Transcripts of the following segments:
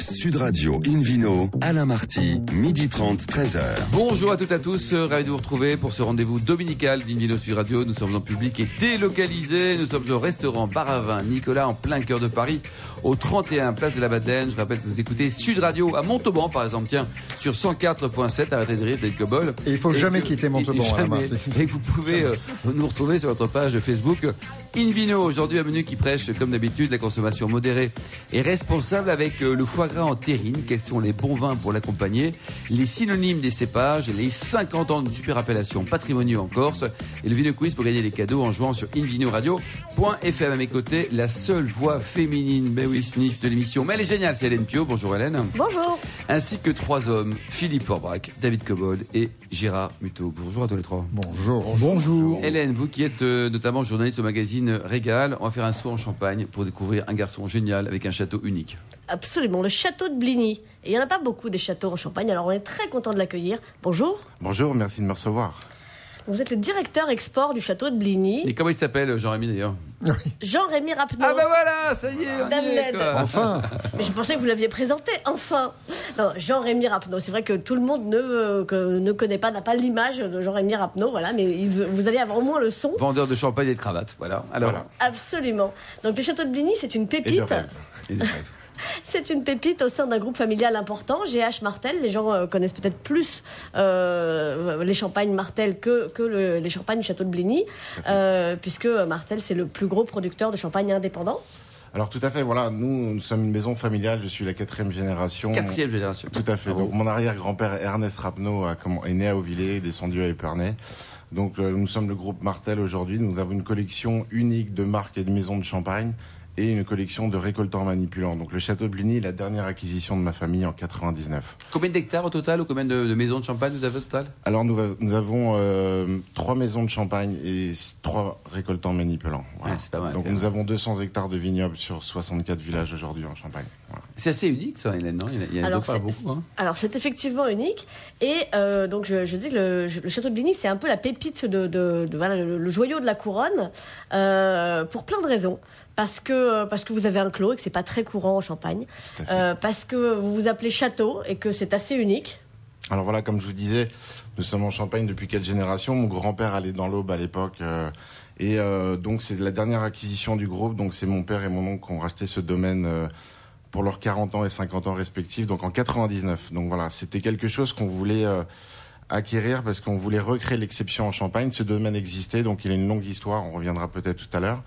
Sud Radio Invino, Alain Marty, midi 30, 13h. Bonjour à toutes et à tous, euh, ravi de vous retrouver pour ce rendez-vous dominical d'Invino Sud Radio. Nous sommes en public et délocalisés. Nous sommes au restaurant Baravin Nicolas en plein cœur de Paris, au 31 place de la Madeleine. Je rappelle que vous écoutez Sud Radio à Montauban par exemple, tiens, sur 104.7, arrêtez de rire, Cobol. Et il faut jamais que- quitter Montauban, et, Alain jamais- Marty. et que vous pouvez euh, nous retrouver sur notre page Facebook Invino. Aujourd'hui, un menu qui prêche, comme d'habitude, la consommation modérée et responsable avec euh, le foie gras en terrine. Quels sont les bons vins pour l'accompagner? Les synonymes des cépages, les 50 ans de super appellation patrimoniaux en Corse et le Vino Quiz pour gagner des cadeaux en jouant sur invinoradio.fm. À mes côtés, la seule voix féminine, ben oui, sniff de l'émission. Mais elle est géniale, c'est Hélène Pio. Bonjour Hélène. Bonjour. Ainsi que trois hommes, Philippe Forbrac, David Cobold et Gérard Muto. Bonjour à tous les trois. Bonjour. Bonjour. Hélène, vous qui êtes euh, notamment journaliste au magazine Régal, on va faire un saut en Champagne pour découvrir un garçon génial avec un château unique. Absolument, le château de Bligny. Et il n'y en a pas beaucoup des châteaux en Champagne, alors on est très content de l'accueillir. Bonjour. Bonjour, merci de me recevoir. Vous êtes le directeur export du château de Bligny, Et comment il s'appelle, Jean-Rémy d'ailleurs Jean-Rémy Rapneau. Ah bah voilà, ça y est, on y est, quoi. Enfin, Mais je pensais que vous l'aviez présenté, enfin. Non, Jean-Rémy Rapneau. C'est vrai que tout le monde ne, euh, que- ne connaît pas, n'a pas l'image de Jean-Rémy Rapneau, voilà, mais il- vous allez avoir au moins le son. Vendeur de champagne et de cravates, voilà. Alors, Voilà. Absolument. Donc le château de Bligny, c'est une Et de pépite. rêve. et de rêve. C'est une pépite au sein d'un groupe familial important, GH Martel. Les gens euh, connaissent peut-être plus euh, les champagnes Martel que, que le- les champagnes Château de Bligny, euh, puisque Martel, c'est le plus gros producteur de champagne indépendant. Alors tout à fait, voilà, nous, nous sommes une maison familiale, je suis la quatrième génération. Quatrième génération. Tout à fait. Donc mon arrière-grand-père Ernest Rapneau a comment- est né à Auvillers, descendu à Épernay. Donc euh, nous sommes le groupe Martel aujourd'hui. Nous avons une collection unique de marques et de maisons de champagne et une collection de récoltants manipulants. Donc le château de Bligny est la dernière acquisition de ma famille en 99. Combien d'hectares au total ou combien de, de maisons de champagne vous avez au total? Alors nous, avons euh, trois maisons de champagne et trois récoltants manipulants. Voilà. Ouais, c'est pas mal, Donc nous avons 200 hectares de vignobles sur 64 villages aujourd'hui en Champagne. Voilà. C'est assez unique ça, Hélène, non? Il y en a- Alors, pas beaucoup. Hein. Alors c'est effectivement unique et euh, donc je, je dis que le, le château de Bligny c'est un peu la pépite de, de- de- voilà, le, le joyau de la couronne euh, pour plein de raisons parce que parce que vous avez un clos et que c'est pas très courant en Champagne euh, parce que vous vous appelez château et que c'est assez unique Alors voilà, comme je vous disais, nous sommes en Champagne depuis quatre générations. Mon grand-père allait dans l'Aube à l'époque. euh, et euh, donc c'est la dernière acquisition du groupe. Donc c'est mon père et mon oncle qui ont racheté ce domaine euh, pour leurs 40 ans et 50 ans respectifs. Donc en 99. Donc voilà, c'était quelque chose qu'on voulait... euh, acquérir parce qu'on voulait recréer l'exception en Champagne. Ce domaine existait, donc il a une longue histoire. On reviendra peut-être tout à l'heure.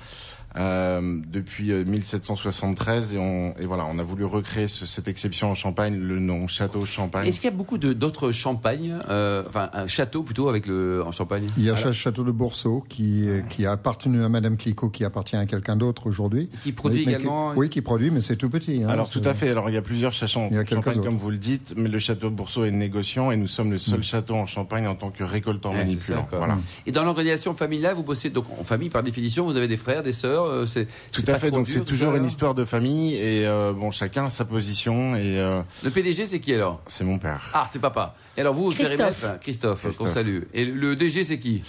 Euh, depuis euh, 1773 et, on, et voilà, on a voulu recréer ce- cette exception en Champagne, le nom Château Champagne. Est-ce qu'il y a beaucoup de- d'autres champagnes, euh, enfin un château plutôt avec le en Champagne? Il y a le château de Bourseau qui, euh, qui a appartenu à Madame Clicquot, qui appartient à quelqu'un d'autre aujourd'hui. Qui produit Mais- mais qui- également Oui, qui produit, mais c'est tout petit. hein. Alors tout à fait. Alors il y a plusieurs châteaux en Champagne, autres. comme vous le dites, mais le château Bourseau est négociant et nous sommes le seul château en Champagne en tant que récoltant Ouais, manipulant. ça, voilà. Et dans l'organisation familiale, vous bossez donc en famille par définition. Vous avez des frères, des sœurs. Euh, c'est Tout à fait. Donc c'est toujours une histoire de famille et euh, bon chacun a sa position et euh, Le PDG, c'est qui alors? C'est mon père. Ah, c'est papa. Et alors vous, Christophe. périmètre? Christophe, qu'on Christophe. salue. Et le DG, c'est qui?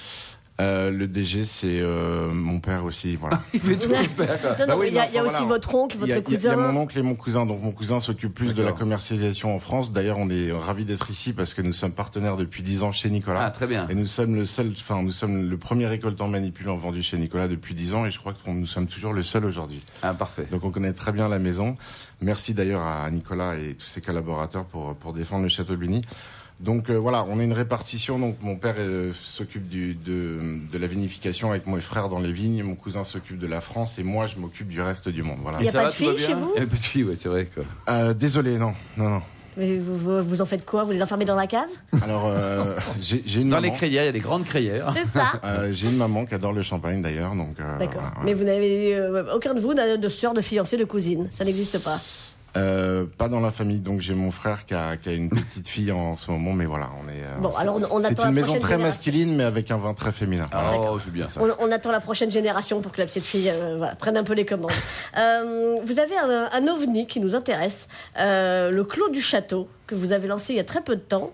Euh, le DG c'est euh, mon père aussi. Voilà. Il fait tout père, non Bah oui, mais il y a, y aussi voilà. votre oncle Il y, a, votre il y a- il y a cousin mon oncle et mon cousin. Donc mon cousin s'occupe plus de la commercialisation en France. D'ailleurs, on est ravis d'être ici parce que nous sommes partenaires depuis 10 ans chez Nicolas. Ah, très bien. Et nous sommes le seul, enfin, nous sommes le premier récoltant manipulant vendu chez Nicolas depuis 10 ans et je crois que nous sommes toujours le seul aujourd'hui. Ah, parfait. Donc on connaît très bien la maison. Merci d'ailleurs à Nicolas et tous ses collaborateurs pour, pour défendre le château de. Donc euh, voilà, on a une répartition. Donc mon père euh, s'occupe du- de, de la vinification avec mes frères dans les vignes, mon cousin s'occupe de la France et moi je m'occupe du reste du monde. Voilà. Il y a Ça pas va, de bien chez vous? Il y a pas de filles, ouais, c'est vrai. Quoi. Euh, désolé, non, non, non. Mais vous, vous, vous en faites quoi? Vous les enfermez dans la cave? Alors euh, j'ai j'ai une Dans maman. les crayères, il y a des grandes crayères. C'est ça Euh, j'ai une maman qui adore le champagne d'ailleurs, donc. euh, D'accord. voilà, Mais vous n'avez euh, aucun de vous n'a de sœur, de fiancée, de cousine? Ça n'existe pas? Euh, pas dans la famille, donc j'ai mon frère qui a, qui a une petite fille en ce moment, mais voilà, on est. euh, Bon, alors on- on c'est attend une la maison très génération. masculine, mais avec un vin très féminin. Oh, c'est bien ça. On, on attend la prochaine génération pour que la petite fille euh, voilà, prenne un peu les commandes. Euh, vous avez un, un ovni qui nous intéresse, euh, le Clos du Château, que vous avez lancé il y a très peu de temps.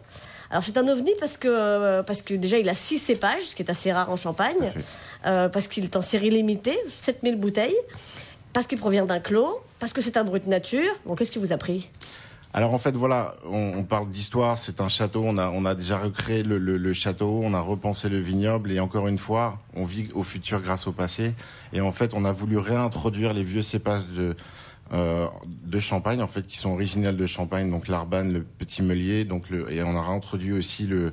Alors c'est un ovni parce que, euh, parce que déjà il a six cépages, ce qui est assez rare en Champagne, euh, parce qu'il est en série limitée, 7000 bouteilles, parce qu'il provient d'un clos, parce que c'est un brut nature. Bon, qu'est-ce qui vous a pris? Alors en fait voilà, on, on parle d'histoire, c'est un château, on a, on a déjà recréé le, le- le château, on a repensé le vignoble et encore une fois, on vit au futur grâce au passé. Et en fait, on a voulu réintroduire les vieux cépages de, euh, de Champagne, en fait, qui sont originels de Champagne, donc l'Arbane, le Petit Meulier, donc le, et on a réintroduit aussi le,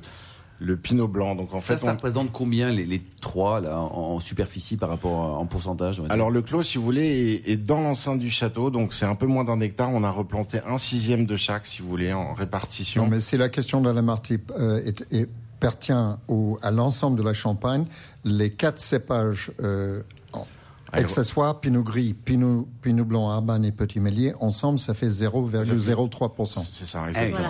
le Pinot Blanc. Donc en ça, fait, ça on- représente combien les, les trois là en, en superficie par rapport à- en pourcentage Alors le clos, si vous voulez, est, est dans l'enceinte du château, donc c'est un peu moins d'un hectare. On a replanté un sixième de chaque, si vous voulez, en répartition. Non, mais si la question de la Marty euh, est, est- pertient au, à l'ensemble de la Champagne, les quatre cépages euh, accessoires, Pinot Gris, Pinot, Pinot Blanc, Arbane et Petit Mélier, ensemble, ça fait 0,03%. C'est ça,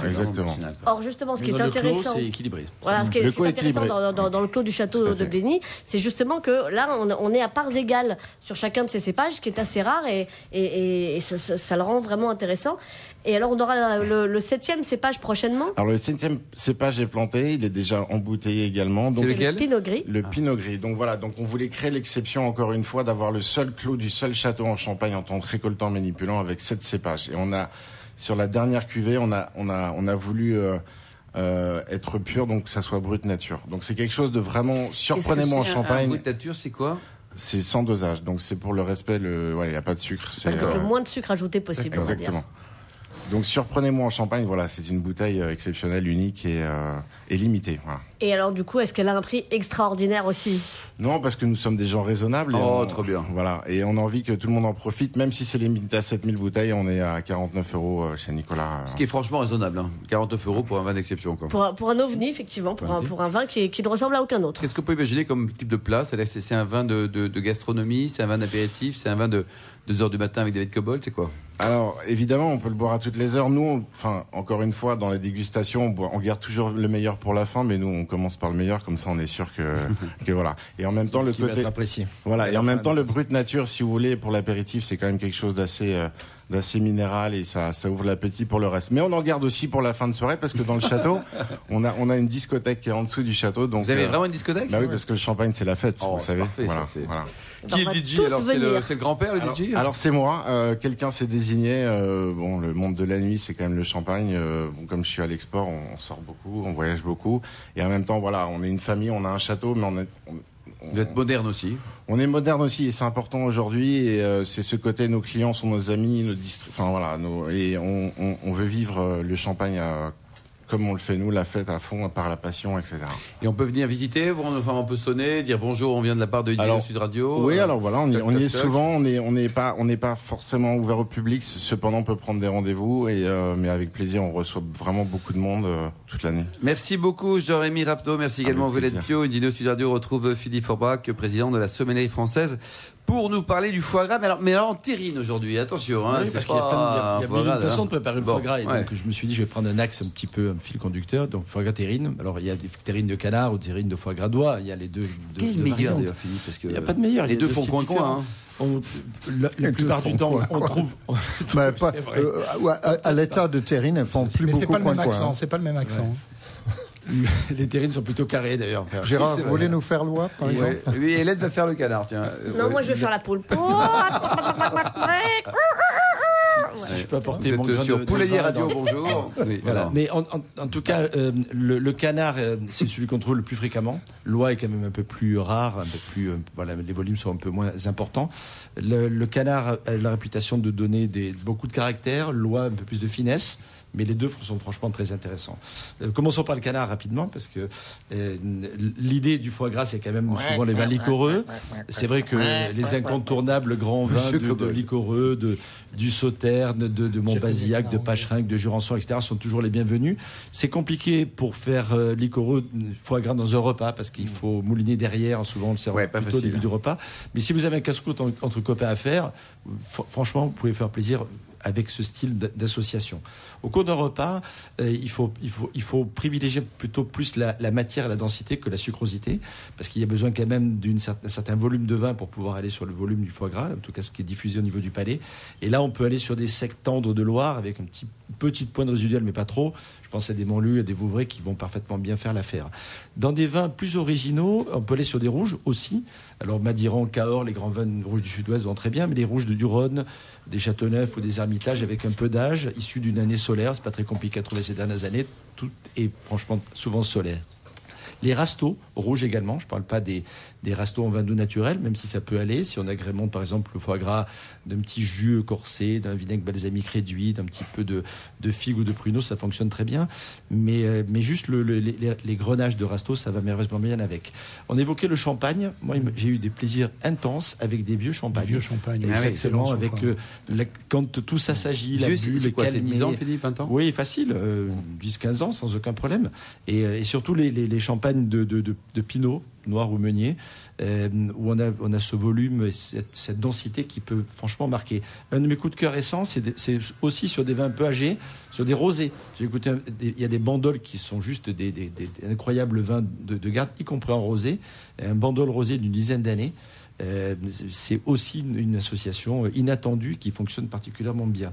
exactement. Or, justement, ce qui est intéressant. c'est équilibré. Voilà, ce qui est, Le ce qui est intéressant équilibré. dans, dans- dans le clos du château de. Blény, c'est justement que là, on, on est à parts égales sur chacun de ces cépages, ce qui est assez rare et, et- et- et ça, ça- ça le rend vraiment intéressant. Et alors, on aura le, le septième cépage prochainement? Alors le septième cépage est planté, il est déjà embouteillé également. C'est lequel? Le Pinot Gris. le Pinot Gris. Donc voilà, donc on voulait créer l'exception encore une fois d'avoir le seul clos du seul château en Champagne en tant que récoltant manipulant avec sept cépages. Et on a sur la dernière cuvée, on a on a on a voulu euh, euh, être pur, donc que ça soit brut nature. Donc c'est quelque chose de vraiment surprenez-moi en c'est? Un- Un Champagne. brut nature, c'est quoi? C'est sans dosage, donc c'est pour le respect. Le ouais, il y a pas de sucre. C'est le moins de sucre ajouté possible, on va dire. Donc surprenez-moi en Champagne, voilà, c'est une bouteille euh, exceptionnelle, unique et, euh, et limitée. Voilà. Et alors, du coup, est-ce qu'elle a un prix extraordinaire aussi? Non, parce que nous sommes des gens raisonnables. et Oh, on- trop bien. Voilà, et on a envie que tout le monde en profite, même si c'est limité à 7000 bouteilles, on est à 49 euros euh, chez Nicolas. Ce qui est franchement raisonnable. hein. 49 euros pour un vin d'exception. quoi. pour un, pour un ovni, effectivement, pour un, pour un vin qui, ne ressemble à aucun autre. Qu'est-ce qu'on peut imaginer comme type de plat? C'est un vin de, de- de gastronomie, c'est un vin d'apéritif, c'est un vin de 2 heures du matin avec David Cobol, c'est quoi? Alors, évidemment, on peut le boire à toutes les heures. Nous, on- enfin, encore une fois, dans les dégustations, on, boit- on garde toujours le meilleur pour la fin, mais nous, on commence par le meilleur, comme ça, on est sûr que, que voilà. Et en même temps, le Qui côté. Voilà, et en même temps, le brut nature, si vous voulez, pour l'apéritif, c'est quand même quelque chose d'assez euh, d'assez minéral et ça, ça ouvre l'appétit pour le reste. Mais on en garde aussi pour la fin de soirée parce que dans le château, on a, on a une discothèque qui est en dessous du château. Donc, Vous avez euh, vraiment une discothèque? Bah oui, parce que le champagne, c'est la fête, Oh, vous c'est savez. parfait, voilà, ça, c'est- voilà. Qui est DJ Alors c'est le, grand-père, le Alors, DJ alors, c'est moi. Euh, Quelqu'un s'est désigné. euh, bon, le monde de la nuit, c'est quand même le champagne. Euh, bon, comme je suis à l'export, on, on sort beaucoup, on voyage beaucoup, et en même temps, voilà, on est une famille, on a un château, mais on est, on- on- Vous êtes moderne aussi. On est moderne aussi et c'est important aujourd'hui et euh, c'est ce côté nos clients sont nos amis, nos enfin voilà, nos, et on, on, on veut vivre euh, le champagne à- comme on le fait nous, la fête à fond par la passion, etc. Et on peut venir visiter, enfin, on peut sonner, dire bonjour, on vient de la part de Alors, Sud Radio. oui, euh, alors voilà, on y, on y est souvent, on est on n'est pas on n'est pas forcément ouvert au public, cependant on peut prendre des rendez-vous et euh, mais avec plaisir, on reçoit vraiment beaucoup de monde euh, toute l'année. Merci beaucoup, Jérémy Rapto. Merci également, Violette. Pio. Dino Sud Radio retrouve Philippe Forbach, président de la sommellerie française, pour nous parler du foie gras. Mais alors, mais alors en terrine aujourd'hui, attention. Hein, Oui, c'est parce qu'il y a, plein de- il y a- il y a pas mille foie gras, façons hein. de préparer le Bon, foie gras. Et ouais. donc, je me suis dit, je vais prendre un axe un petit peu, un fil conducteur. Donc, foie gras terrine. Alors, il y a des terrines de canard ou terrines de foie gras d'oie. Il y a les deux. deux- Quel meilleur variantes. d'ailleurs, Philippe parce que Il n'y a pas de meilleur. Les deux de font coin coin. hein. On- la, la plupart du temps, quoi, on quoi. trouve. on Mais trouve, pas- c'est vrai. euh, à, à l'état de terrine, elles font plus Mais c'est beaucoup pas le même accent. hein. C'est pas le même accent. Les terrines sont plutôt carrées d'ailleurs. Gérard, vous voulez nous faire loi, par exemple. Oui, Hélène va faire le canard, tiens. Non, Ouais. moi je vais faire la poule. Si je peux apporter Vous mon êtes grain sur de- Poulailler Radio, dans- bonjour. Oui, Voilà. alors. Mais en, en- en tout cas, euh, le, le canard, euh, c'est celui qu'on trouve le plus fréquemment. L'oie est quand même un peu plus rare, un peu plus, euh, voilà, les volumes sont un peu moins importants. Le, le canard a la réputation de donner des, beaucoup de caractère, l'oie un peu plus de finesse. Mais les deux sont franchement très intéressants. Euh, commençons par le canard rapidement, parce que euh, l'idée du foie gras, c'est quand même souvent les vins liquoreux. C'est vrai que les incontournables grands vins de, de liquoreux, de, du Sauterne, de, de Montbazillac, de Pacherinck, de Jurançon, etc. sont toujours les bienvenus. C'est compliqué pour faire euh, liquoreux foie gras dans un repas parce qu'il faut mouliner derrière, souvent on le sert Ouais, pas plutôt au début du repas. Mais si vous avez un casse-croûte en- entre copains à faire, fr- franchement, vous pouvez faire plaisir avec ce style d'association. Au cours d'un repas, euh, il, faut, il, faut, il faut privilégier plutôt plus la, matière et la densité que la sucrosité, parce qu'il y a besoin quand même d'un certain volume de vin pour pouvoir aller sur le volume du foie gras, en tout cas ce qui est diffusé au niveau du palais. Et là, on peut aller sur des secs tendres de Loire avec un petit petite pointe résiduelle, mais pas trop. À des Montluls, à des Vouvray qui vont parfaitement bien faire l'affaire. Dans des vins plus originaux, on peut aller sur des rouges aussi. Alors Madiran, Cahors, les grands vins rouges du sud-ouest vont très bien, mais les rouges de Duronne, des Châteauneuf ou des Hermitages avec un peu d'âge, issus d'une année solaire, c'est pas très compliqué à trouver ces dernières années, tout est franchement souvent solaire. Les rastos, rouges également, je ne parle pas des, des rastos en vin doux naturel, même si ça peut aller. Si on agrémente par exemple le foie gras d'un petit jus corsé, d'un vinaigre balsamique réduit, d'un petit peu de, de figue ou de pruneau, ça fonctionne très bien. Mais, euh, mais juste le, les, les, grenages de rasto, ça va merveilleusement bien avec. On évoquait le champagne. Moi, j'ai eu des plaisirs intenses avec des vieux champagnes. Des vieux champagnes, ah excellent. Avec euh, quand tout ça s'agit, la bulle, le quoi, 10 ans, Philippe, 20 ans Oui, facile, euh, 10-15 ans, sans aucun problème. Et, et surtout les, les, champagnes de, de, de, de Pinot, noir ou meunier, euh, où on a, on a ce volume et cette, densité qui peut franchement marquer. Un de mes coups de cœur récents, c'est aussi sur des vins un peu âgés, sur des rosés. J'ai écouté, il y a des bandoles qui sont juste des, incroyables vins de, garde, y compris en rosé. Un bandol rosé d'une dizaine d'années. Euh, c'est aussi une, association inattendue qui fonctionne particulièrement bien.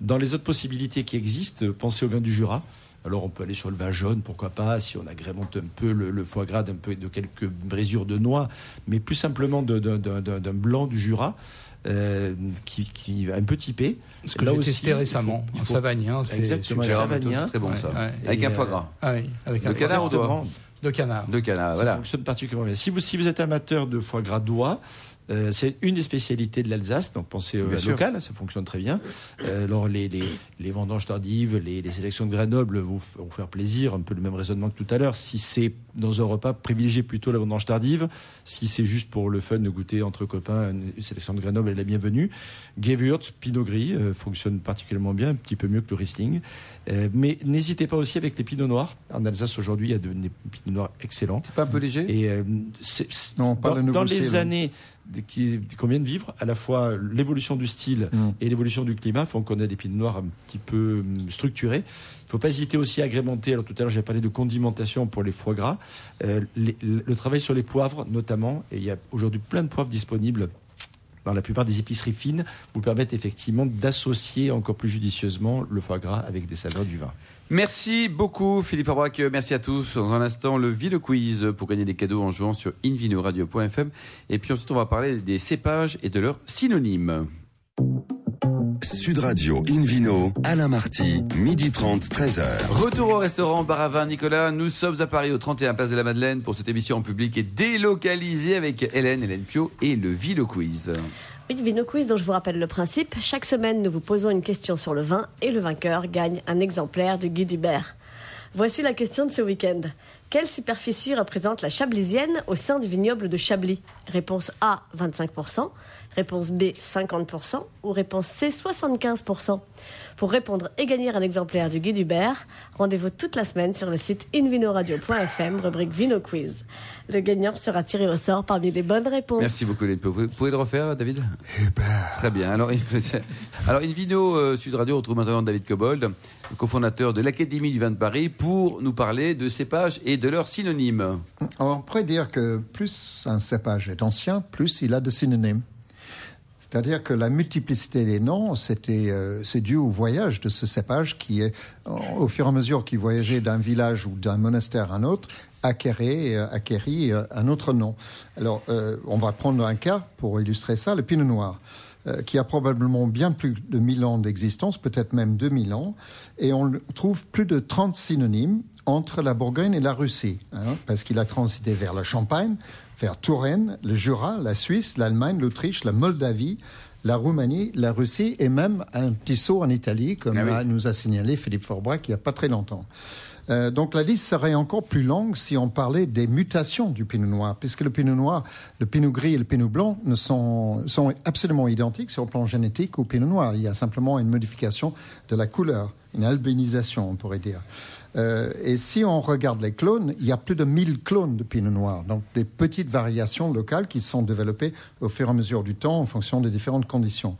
Dans les autres possibilités qui existent, pensez au vin du Jura. Alors on peut aller sur le vin jaune, pourquoi pas, si on agrémente un peu le, foie gras d'un peu de quelques brésures de noix, mais plus simplement d'un blanc du Jura. Euh, qui, qui un peu typé. Ce que j'ai testé récemment, un savagnien, c'est exactement un très bon ça, avec un foie gras. Ah oui, avec de un canard ou de de canard. De canard, ça fonctionne particulièrement bien. Si vous, si vous êtes amateur de foie gras d'oie, euh, c'est une des spécialités de l'Alsace, donc pensez au local, ça fonctionne très bien. Euh, alors les, les, les, vendanges tardives, les, les, sélections de Grenoble vont, vont, faire plaisir, un peu le même raisonnement que tout à l'heure. Si c'est dans un repas, privilégiez plutôt la vendange tardive. Si c'est juste pour le fun de goûter entre copains, une sélection de Grenoble est la bienvenue. Gewürz, Pinot Gris euh, fonctionne particulièrement bien, un petit peu mieux que le Riesling. mais n'hésitez pas aussi avec les Pinots Noirs. En Alsace aujourd'hui, il y a des Pinots Noirs excellents. C'est pas un peu léger? Et non, pas dans, le dans les années qui, qu'on vient de vivre, à la fois l'évolution du style Mm. et l'évolution du climat font qu'on a des pinots noirs un petit peu hum, structurés. Il ne faut pas hésiter aussi à agrémenter. Alors tout à l'heure j'ai parlé de condimentation pour les foie gras. Euh, les- le travail sur les poivres notamment, et il y a aujourd'hui plein de poivres disponibles dans la plupart des épiceries fines, vous permettent effectivement d'associer encore plus judicieusement le foie gras avec des saveurs du vin. Merci beaucoup Philippe Aubrac, merci à tous. Dans un instant, le Ville Quiz pour gagner des cadeaux en jouant sur invinoradio.fm. Et puis ensuite, on va parler des cépages et de leurs synonymes. Sud Radio Invino, Alain Marty, midi 30, 13h. Retour au restaurant Bar à Vin Nicolas. Nous sommes à Paris au 31 Place de la Madeleine pour cette émission en public et délocalisée avec Hélène, Hélène Pio et le Ville Quiz. Oui, Vino Quiz dont je vous rappelle le principe. Chaque semaine, nous vous posons une question sur le vin et le vainqueur gagne un exemplaire du Guide Hubert. Voici la question de ce week-end. Quelle superficie représente la chablisienne au sein du vignoble de Chablis? Réponse A, 25%. Réponse B, 50%. Ou réponse C, 75%. Pour répondre et gagner un exemplaire du Guide Hubert, rendez-vous toute la semaine sur le site invinoradio.fm, rubrique Vino Quiz. Le gagnant sera tiré au sort parmi les bonnes réponses. Merci beaucoup Pio. Vous pouvez le refaire, David? Très bien. Alors, alors Invino euh, Sud Radio retrouve maintenant David Cobold, cofondateur de l'Académie du vin de Paris, pour nous parler de cépages et de leurs synonymes. Alors, on pourrait dire que plus un cépage est ancien, plus il a de synonymes. C'est-à-dire que la multiplicité des noms, c'était, euh, c'est dû au voyage de ce cépage qui est, au fur et à mesure qu'il voyageait d'un village ou d'un monastère à un autre, acquérait, euh, acquérit euh, un autre nom. Alors, on va prendre un cas pour illustrer ça, le pinot noir, qui a probablement bien plus de 1000 ans d'existence, peut-être même 2000 ans, et on trouve plus de 30 synonymes entre la Bourgogne et la Russie, hein, parce qu'il a transité vers la Champagne, Touraine, le Jura, la Suisse, l'Allemagne, l'Autriche, la Moldavie, la Roumanie, la Russie et même un petit saut en Italie, comme Ah oui. a- nous a signalé Philippe Forbrac il n'y a pas très longtemps. Euh, donc la liste serait encore plus longue si on parlait des mutations du pinot noir, puisque le pinot noir, le pinot gris et le pinot blanc ne sont, sont absolument identiques sur le plan génétique au pinot noir. Il y a simplement une modification de la couleur, une albinisation, on pourrait dire. Euh, et si on regarde les clones, il y a plus de 1000 clones de pinot noir, donc des petites variations locales qui sont développées au fur et à mesure du temps en fonction des différentes conditions.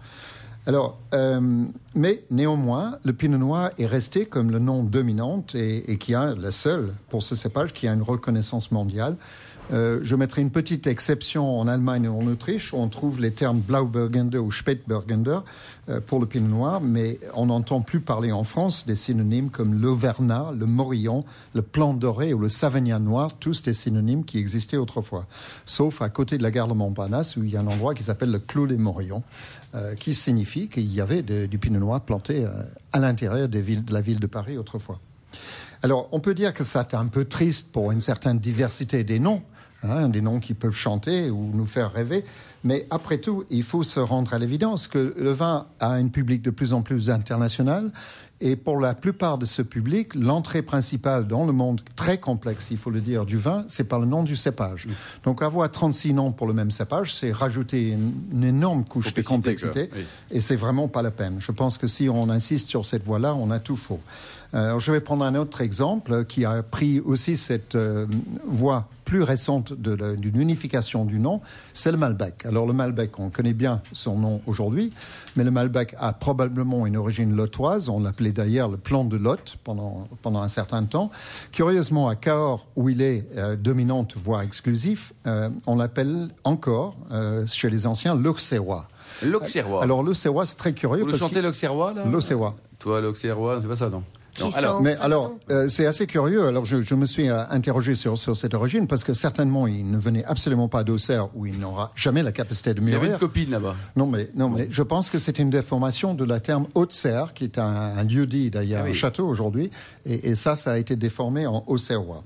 Alors, euh, mais néanmoins, le pinot noir est resté comme le nom dominant et, qui a le seul pour ce cépage qui a une reconnaissance mondiale Euh, je mettrai une petite exception en Allemagne et en Autriche, où on trouve les termes Blauburgunder ou Spätburgunder euh, pour le pinot noir, mais on n'entend plus parler en France des synonymes comme l'Auvergnat, le Morillon, le Plan Doré ou le Savagnin noir, tous des synonymes qui existaient autrefois. Sauf à côté de la gare de Montparnasse, où il y a un endroit qui s'appelle le Clos des Morillons, euh, qui signifie qu'il y avait du pinot noir planté euh, à l'intérieur des villes- de la ville de Paris autrefois. Alors, on peut dire que ça est un peu triste pour une certaine diversité des noms, hein, des noms qui peuvent chanter ou nous faire rêver. Mais après tout, il faut se rendre à l'évidence que le vin a un public de plus en plus international. Et pour la plupart de ce public, l'entrée principale dans le monde très complexe, il faut le dire, du vin, c'est par le nom du cépage. Donc avoir 36 noms pour le même cépage, c'est rajouter une, une énorme couche de Complexité. Oui. Et c'est vraiment pas la peine. Je pense que si on insiste sur cette voie-là, on a tout faux. Euh, Alors, je vais prendre un autre exemple qui a pris aussi cette euh, voie plus récente d'une unification du nom, c'est le Malbec. Alors le Malbec, on connaît bien son nom aujourd'hui, mais le Malbec a probablement une origine lotoise. On l'appelait d'ailleurs le plan de Lot pendant, pendant un certain temps. Curieusement, à Cahors, où il est euh, dominante, voire exclusif, euh, on l'appelle encore, euh, chez les anciens, l'Auxerrois. L'Auxerrois. Alors l'Auxerrois, c'est très curieux. Vous le parce chantez l'Auxerrois, là? L'Auxerrois. Toi, l'Auxerrois, c'est pas ça, non? Non, alors, Mais alors, euh, c'est assez curieux. Alors, je, je me suis euh, interrogé sur, sur cette origine parce que certainement, il ne venait absolument pas d'Auxerre où il n'aura jamais la capacité de il y avait une mûrir. copine là-bas. Non, mais, non, mais je pense que c'est une déformation de la terme Haute-Serre, qui est un, un lieu-dit d'ailleurs, Ah oui. un château aujourd'hui. Et, et ça, ça a été déformé en Auxerrois.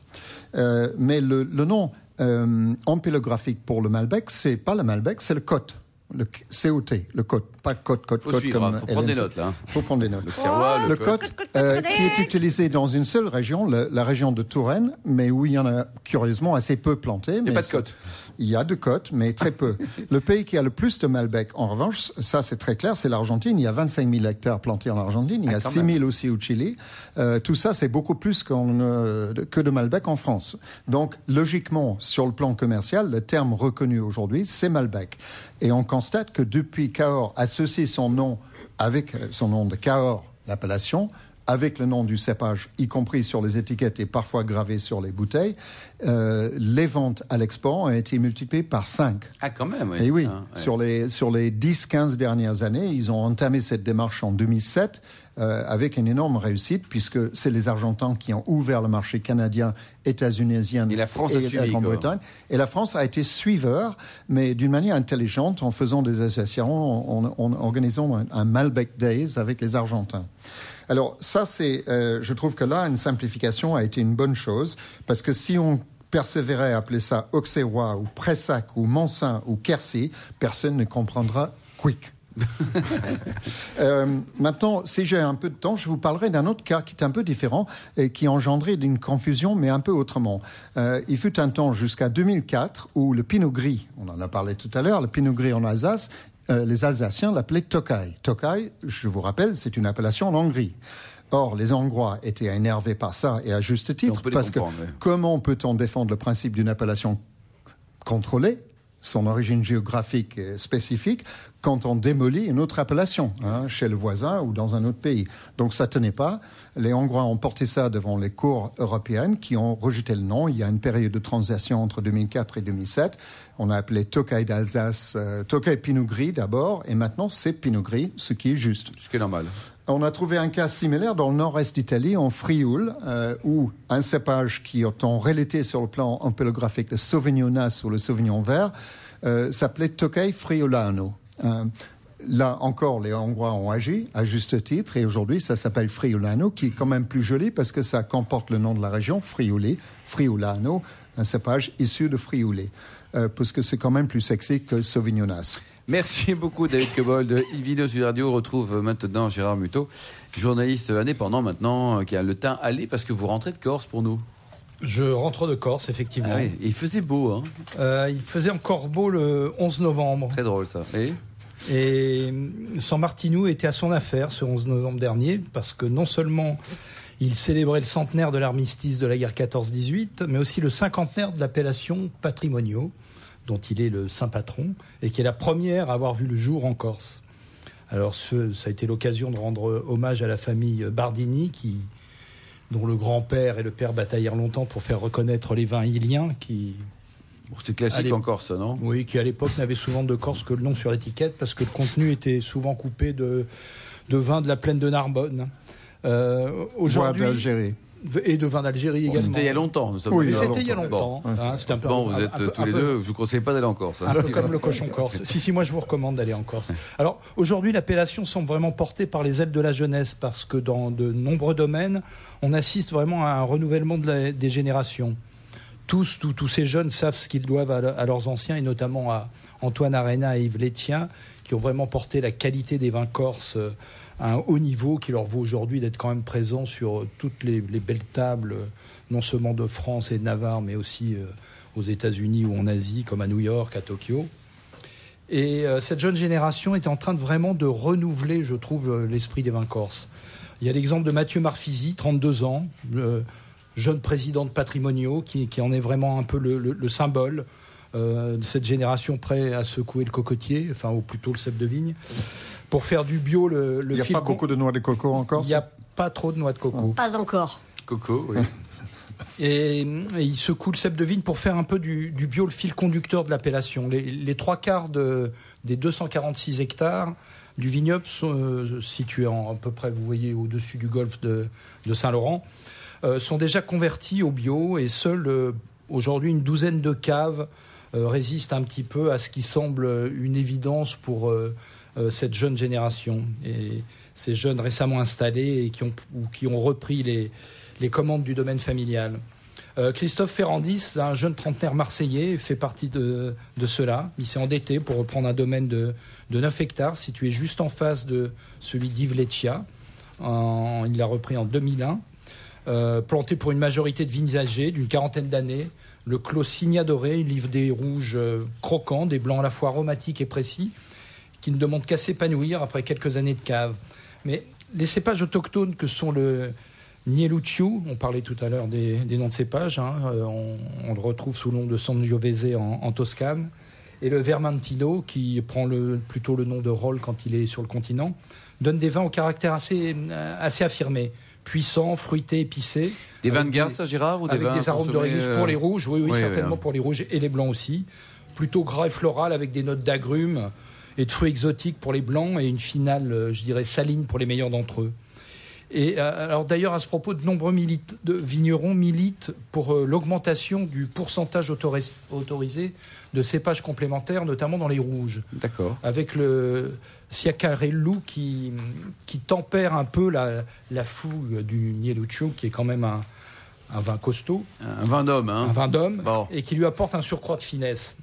Euh, mais le, le nom euh, empélographique pour le Malbec, c'est pas le Malbec, c'est le Côte. Le COT, le Côte. Pas Côte, Côte, Faut Côte suivre, comme hein, faut prendre des notes, là. Faut prendre des notes. Le côte, euh, qui est utilisé dans une seule région, le- la région de Touraine, mais où il y en a curieusement assez peu planté. Il n'y a pas de côte. Il y a de côtes, mais très peu. le pays qui a le plus de Malbec, en revanche, ça c'est très clair, c'est l'Argentine. Il y a 25 000 hectares plantés en Argentine, il y Ah, a quand 6 000 aussi au Chili. Euh, tout ça, c'est beaucoup plus qu'on, euh, que de Malbec en France. Donc, logiquement, sur le plan commercial, le terme reconnu aujourd'hui, c'est Malbec. Et on constate que depuis Cahors associe son nom avec euh, son nom de Cahors, l'appellation, avec le nom du cépage, y compris sur les étiquettes et parfois gravé sur les bouteilles, euh, les ventes à l'export ont été multipliées par 5. Ah, quand même, oui. Et oui, Ah, ouais. sur les, sur les 10-15 dernières années, ils ont entamé cette démarche en 2007 euh, avec une énorme réussite, puisque c'est les Argentins qui ont ouvert le marché canadien, états-unisien Et la France et. Grande-Bretagne. Et la France a été suiveur, mais d'une manière intelligente, en faisant des associations, en, en- en organisant un, un Malbec Days avec les Argentins. Alors ça, c'est, euh, je trouve que là, une simplification a été une bonne chose, parce que si on persévérait à appeler ça Auxerrois ou Pressac ou Mansin ou Quercy, personne ne comprendra quick. Euh, maintenant, si j'ai un peu de temps, je vous parlerai d'un autre cas qui est un peu différent et qui engendrait d'une confusion, mais un peu autrement. Euh, il fut un temps jusqu'à 2004 où le pinot gris, on en a parlé tout à l'heure, le pinot gris en Alsace, euh, les Alsaciens l'appelaient Tokai. Tokai, je vous rappelle, c'est une appellation en Hongrie. Or, les Hongrois étaient énervés par ça, et à juste titre, parce que oui. comment peut-on défendre le principe d'une appellation contrôlée, son origine géographique spécifique, quand on démolit une autre appellation, hein, chez le voisin ou dans un autre pays. Donc ça tenait pas. Les Hongrois ont porté ça devant les cours européennes qui ont rejeté le nom. Il y a une période de transition entre 2004 et 2007. On a appelé Tokay d'Alsace, euh, Tokay Pinot Gris d'abord, et maintenant c'est Pinot Gris, ce qui est juste. Ce qui est normal. On a trouvé un cas similaire dans le nord-est d'Italie, en Frioul, euh, où un cépage qui est en réalité sur le plan empélographique, le Sauvignon Nas ou le Sauvignon Vert, euh, s'appelait Tokay Friulano. Euh, là encore, les Hongrois ont agi à juste titre, et aujourd'hui, ça s'appelle Friulano, qui est quand même plus joli parce que ça comporte le nom de la région, Friuli, Friulano, un cépage issu de Friuli, euh, parce que c'est quand même plus sexy que Sauvignon Nas. Merci beaucoup, David Cobold. de Invino Sud Radio retrouve maintenant Gérard Muto, journaliste indépendant maintenant, euh, qui a le teint allé parce que vous rentrez de Corse pour nous. Je rentre de Corse, effectivement. Ah oui, il faisait beau, hein. Euh, il faisait encore beau le 11 novembre. Très drôle ça. Et Et San Martino était à son affaire ce 11 novembre dernier, parce que non seulement il célébrait le centenaire de l'armistice de la guerre 14-18, mais aussi le cinquantenaire de l'appellation Patrimonio, dont il est le saint patron, et qui est la première à avoir vu le jour en Corse. Alors ce- ça a été l'occasion de rendre hommage à la famille Bardini, qui, dont le grand-père et le père bataillèrent longtemps pour faire reconnaître les vins iliens, qui Bon, c'est classique en Corse, non? Oui, qui à l'époque n'avait souvent de Corse que le nom sur l'étiquette parce que le contenu était souvent coupé de, de vin de la plaine de Narbonne. Euh, Aujourd'hui, d'Algérie. Et de vin d'Algérie Bon, également. C'était il y a longtemps. Nous sommes Oui, c'était il y a longtemps. longtemps. hein, un peu, Bon, vous êtes un tous un les peu- deux. Je vous conseille pas d'aller en Corse. hein. Un peu comme le cochon corse. Si, si, moi je vous recommande d'aller en Corse. Alors aujourd'hui, l'appellation semble vraiment portée par les ailes de la jeunesse parce que dans de nombreux domaines, on assiste vraiment à un renouvellement de la- des générations. Tous, tous, tous ces jeunes savent ce qu'ils doivent à, à leurs anciens et notamment à Antoine Arena et Yves Létien qui ont vraiment porté la qualité des vins corses euh, à un haut niveau qui leur vaut aujourd'hui d'être quand même présents sur toutes les, les belles tables, non seulement de France et de Navarre, mais aussi euh, aux États-Unis ou en Asie, comme à New York, à Tokyo. Et euh, cette jeune génération est en train de vraiment de renouveler, je trouve, euh, l'esprit des vins corses. Il y a l'exemple de Mathieu Marfisi, 32 ans, jeune président de Patrimoniaux, qui, en est vraiment un peu le, le- le symbole de cette génération prêt à secouer le cocotier, enfin, ou plutôt le cep de vigne, pour faire du bio le, le Il n'y a pas beaucoup de noix de coco en Il n'y a pas trop de noix de coco. Pas encore. Coco, oui. Et, et il secoue le cep de vigne pour faire un peu du, du bio le fil conducteur de l'appellation. Les, les trois quarts de- des 246 hectares du vignoble sont euh, situés en, à peu près, vous voyez, au-dessus du golfe de, de Saint-Laurent, euh, sont déjà convertis au bio et seuls euh, aujourd'hui une douzaine de caves euh, résistent un petit peu à ce qui semble une évidence pour euh, euh, cette jeune génération. Et ces jeunes récemment installés et qui ont, qui ont repris les, les commandes du domaine familial. Euh, Christophe Ferrandis, un jeune trentenaire marseillais, fait partie de, de cela. Il s'est endetté pour reprendre un domaine de, de 9 hectares situé juste en face de celui d'Yves Leccia. Il l'a repris en 2001. Euh, planté pour une majorité de vignes âgées d'une quarantaine d'années. Le clos Signa Doré, livre des rouges euh, croquants, des blancs à la fois aromatiques et précis, qui ne demandent qu'à s'épanouir après quelques années de cave. Mais les cépages autochtones que sont le Nieluccio, on parlait tout à l'heure des, des noms de cépages, hein, euh, on, on le retrouve sous le nom de Sangiovese en, en Toscane, et le Vermentino, qui prend le, plutôt le nom de Roll quand il est sur le continent, donne des vins au caractère assez, euh, assez affirmé, puissant, fruité, épicé. Des vins de garde, ça, Gérard ou des avec vins des arômes de consommés, régus euh, pour les rouges, oui, oui, oui, certainement oui. pour les rouges et les blancs aussi. Plutôt gras et floral avec des notes d'agrumes et de fruits exotiques pour les blancs et une finale, euh, je dirais, saline pour les meilleurs d'entre eux. Et euh, alors d'ailleurs, à ce propos, de nombreux de vignerons militent pour euh, l'augmentation du pourcentage autoris- autorisé de cépages complémentaires, notamment dans les rouges D'accord. avec le Siacarello qui, qui tempère un peu la, la fougue du Nieluccio, qui est quand même un, un vin costaud, Un vin d'homme, hein un vin d'homme, Bon. et qui lui apporte un surcroît de finesse.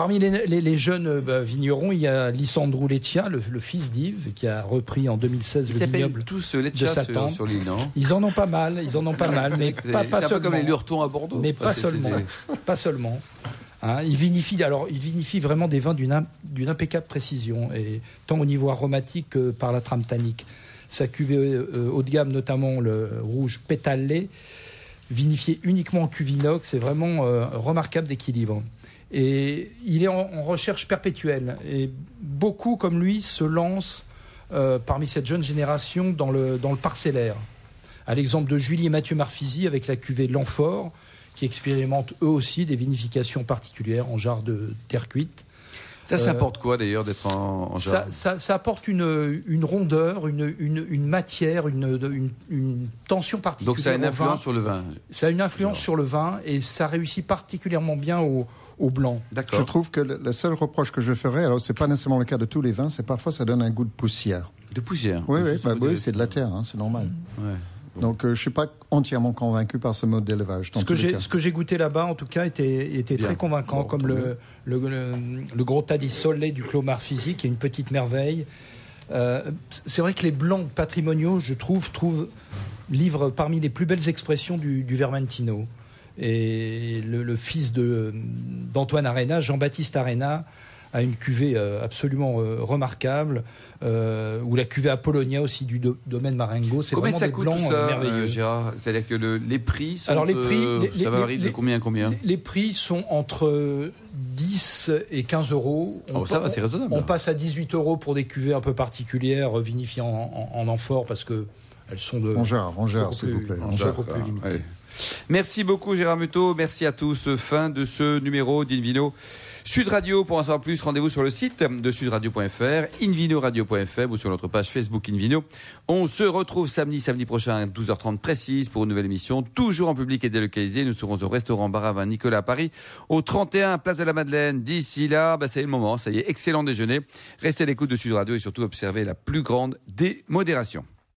Parmi les, les- les jeunes euh, bah, vignerons, il y a Lissandro Leccia, le, le fils d'Yves, qui a repris en 2016 Ils le vignoble. tous euh, de chats Satan. sur, sur l'île, non? Ils en ont pas mal, ils en ont pas mal, mais C'est pas, c'est pas un peu seulement. comme les lurtons à Bordeaux. Mais pas c'est- seulement. Pas seulement. Hein, il vinifie, alors, il vinifie vraiment des vins d'une im- d'une impeccable précision, et tant au niveau aromatique que par la trame tannique. Sa cuvée euh, haut de gamme, notamment le rouge pétalé, vinifié uniquement en cuve inox, c'est vraiment euh, remarquable d'équilibre. Et il est en, en recherche perpétuelle. Et beaucoup, comme lui, se lancent euh, parmi cette jeune génération dans le, dans le parcellaire. À l'exemple de Julie et Mathieu Marfisi avec la cuvée L'Amphore, qui expérimentent eux aussi des vinifications particulières en jarre de terre cuite. Ça, ça Euh, apporte quoi d'ailleurs d'être en, en Ça, jarre ça- ça apporte une, une rondeur, une, une, une matière, une, tension particulière. Donc ça a une influence sur le vin. Ça a une influence Genre. sur le vin et ça réussit particulièrement bien au, au blanc. Je trouve que le, le seul reproche que je ferais, alors c'est pas nécessairement le cas de tous les vins, c'est parfois ça donne un goût de poussière. De poussière. Oui, bah oui, c'est de la terre, hein, c'est normal. Ouais. Donc euh, je suis pas entièrement convaincu par ce mode d'élevage. Ce que j'ai cas. ce que j'ai goûté là-bas, en tout cas, était, très convaincant, Bon, comme le, le, le, le gros tas Soleil du Clomar physique, qui est une petite merveille. Euh, c'est vrai que les blancs patrimoniaux, je trouve, trouvent, livrent parmi les plus belles expressions du, du Vermentino. Et le, le fils de- d'Antoine Arena, Jean-Baptiste Arena, a une cuvée euh, absolument euh, remarquable, euh, ou la cuvée Apollonia aussi du do- domaine Marengo. C'est Combien vraiment ça des coûte blancs tout euh, ça, merveilleux. euh, Gérard? C'est-à-dire que le- les prix sont. Alors, les prix, euh, les- ça varie les- de combien à combien? Les, les prix sont entre 10 et 15 euros. Oh, ça va, c'est raisonnable. On passe à 18 euros pour des cuvées un peu particulières, vinifiées en, en, en amphore, parce que elles sont de. En jarre, en jarre, s'il plus- vous plaît. en jarre. beaucoup plus limité. Ouais. Merci beaucoup Gérard Muto, merci à tous. Fin de ce numéro d'Invino. Sud Radio, pour en savoir plus, rendez-vous sur le site de sudradio.fr, invinoradio.fr ou sur notre page Facebook Invino. On se retrouve samedi, samedi prochain à 12h30 précise pour une nouvelle émission, toujours en public et délocalisé. Nous serons au restaurant Baravin Nicolas à Paris, au 31 Place de la Madeleine. D'ici là, bah, c'est le moment, ça y est, excellent déjeuner. Restez à l'écoute de Sud Radio et surtout observez la plus grande démodération.